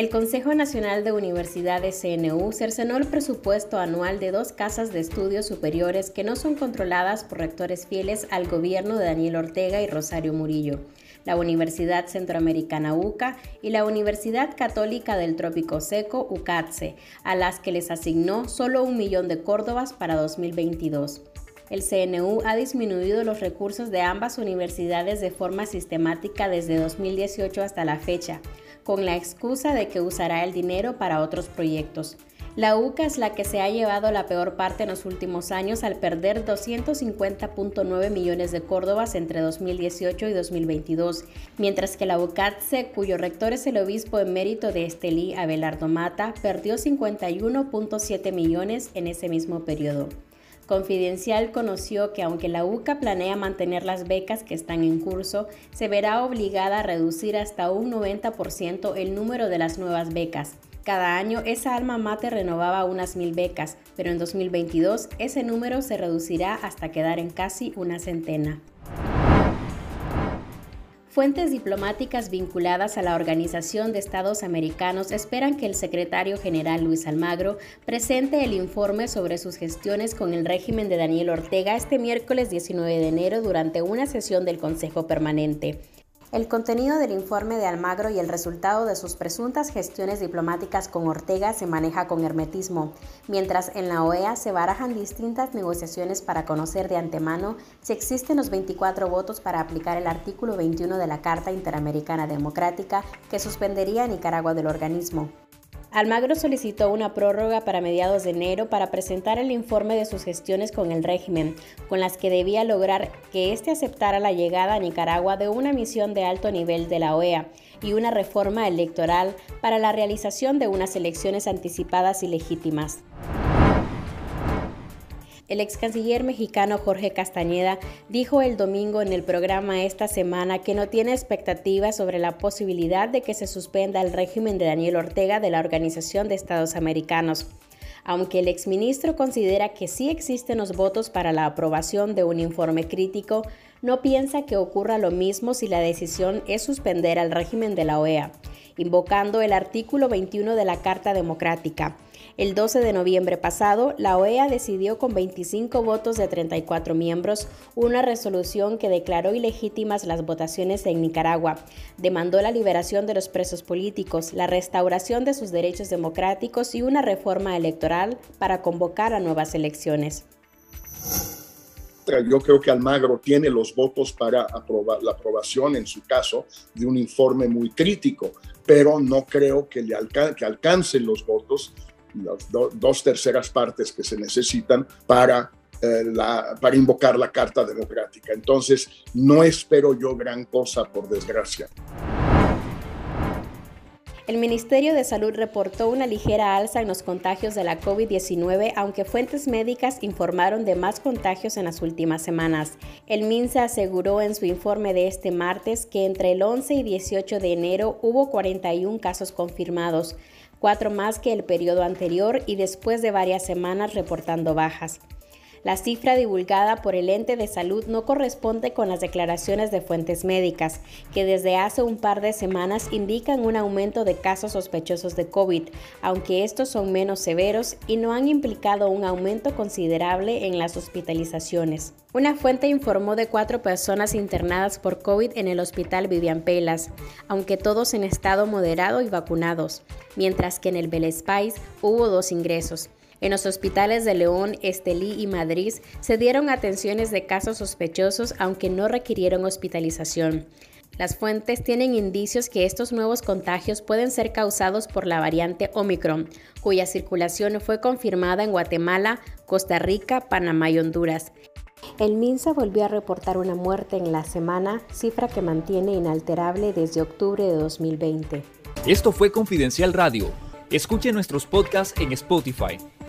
El Consejo Nacional de Universidades CNU cercenó el presupuesto anual de dos casas de estudios superiores que no son controladas por rectores fieles al gobierno de Daniel Ortega y Rosario Murillo la Universidad Centroamericana UCA y la Universidad Católica del Trópico Seco UCATSE, a las que les asignó solo un millón de córdobas para 2022. El CNU ha disminuido los recursos de ambas universidades de forma sistemática desde 2018 hasta la fecha, con la excusa de que usará el dinero para otros proyectos. La UCA es la que se ha llevado la peor parte en los últimos años al perder 250.9 millones de córdobas entre 2018 y 2022, mientras que la UCATSE, cuyo rector es el obispo emérito de Estelí, Abelardo Mata, perdió 51.7 millones en ese mismo periodo. Confidencial conoció que aunque la UCA planea mantener las becas que están en curso, se verá obligada a reducir hasta un 90% el número de las nuevas becas, cada año esa alma mate renovaba unas mil becas, pero en 2022 ese número se reducirá hasta quedar en casi una centena. Fuentes diplomáticas vinculadas a la Organización de Estados Americanos esperan que el secretario general Luis Almagro presente el informe sobre sus gestiones con el régimen de Daniel Ortega este miércoles 19 de enero durante una sesión del Consejo Permanente. El contenido del informe de Almagro y el resultado de sus presuntas gestiones diplomáticas con Ortega se maneja con hermetismo, mientras en la OEA se barajan distintas negociaciones para conocer de antemano si existen los 24 votos para aplicar el artículo 21 de la Carta Interamericana Democrática que suspendería a Nicaragua del organismo. Almagro solicitó una prórroga para mediados de enero para presentar el informe de sus gestiones con el régimen, con las que debía lograr que éste aceptara la llegada a Nicaragua de una misión de alto nivel de la OEA y una reforma electoral para la realización de unas elecciones anticipadas y legítimas. El ex canciller mexicano Jorge Castañeda dijo el domingo en el programa esta semana que no tiene expectativas sobre la posibilidad de que se suspenda el régimen de Daniel Ortega de la Organización de Estados Americanos. Aunque el exministro considera que sí existen los votos para la aprobación de un informe crítico, no piensa que ocurra lo mismo si la decisión es suspender al régimen de la OEA, invocando el artículo 21 de la Carta Democrática. El 12 de noviembre pasado, la OEA decidió con 25 votos de 34 miembros una resolución que declaró ilegítimas las votaciones en Nicaragua, demandó la liberación de los presos políticos, la restauración de sus derechos democráticos y una reforma electoral para convocar a nuevas elecciones. Yo creo que Almagro tiene los votos para aprobar, la aprobación, en su caso, de un informe muy crítico, pero no creo que, le que alcancen los votos las dos terceras partes que se necesitan para, eh, la, para invocar la Carta Democrática. Entonces, no espero yo gran cosa, por desgracia. El Ministerio de Salud reportó una ligera alza en los contagios de la COVID-19, aunque fuentes médicas informaron de más contagios en las últimas semanas. El MINSA aseguró en su informe de este martes que entre el 11 y 18 de enero hubo 41 casos confirmados, cuatro más que el periodo anterior y después de varias semanas reportando bajas. La cifra divulgada por el ente de salud no corresponde con las declaraciones de fuentes médicas, que desde hace un par de semanas indican un aumento de casos sospechosos de COVID, aunque estos son menos severos y no han implicado un aumento considerable en las hospitalizaciones. Una fuente informó de cuatro personas internadas por COVID en el hospital Vivian Pelas, aunque todos en estado moderado y vacunados, mientras que en el Belespais hubo dos ingresos. En los hospitales de León, Estelí y Madrid se dieron atenciones de casos sospechosos aunque no requirieron hospitalización. Las fuentes tienen indicios que estos nuevos contagios pueden ser causados por la variante Omicron, cuya circulación fue confirmada en Guatemala, Costa Rica, Panamá y Honduras. El MINSA volvió a reportar una muerte en la semana, cifra que mantiene inalterable desde octubre de 2020. Esto fue Confidencial Radio. Escuche nuestros podcasts en Spotify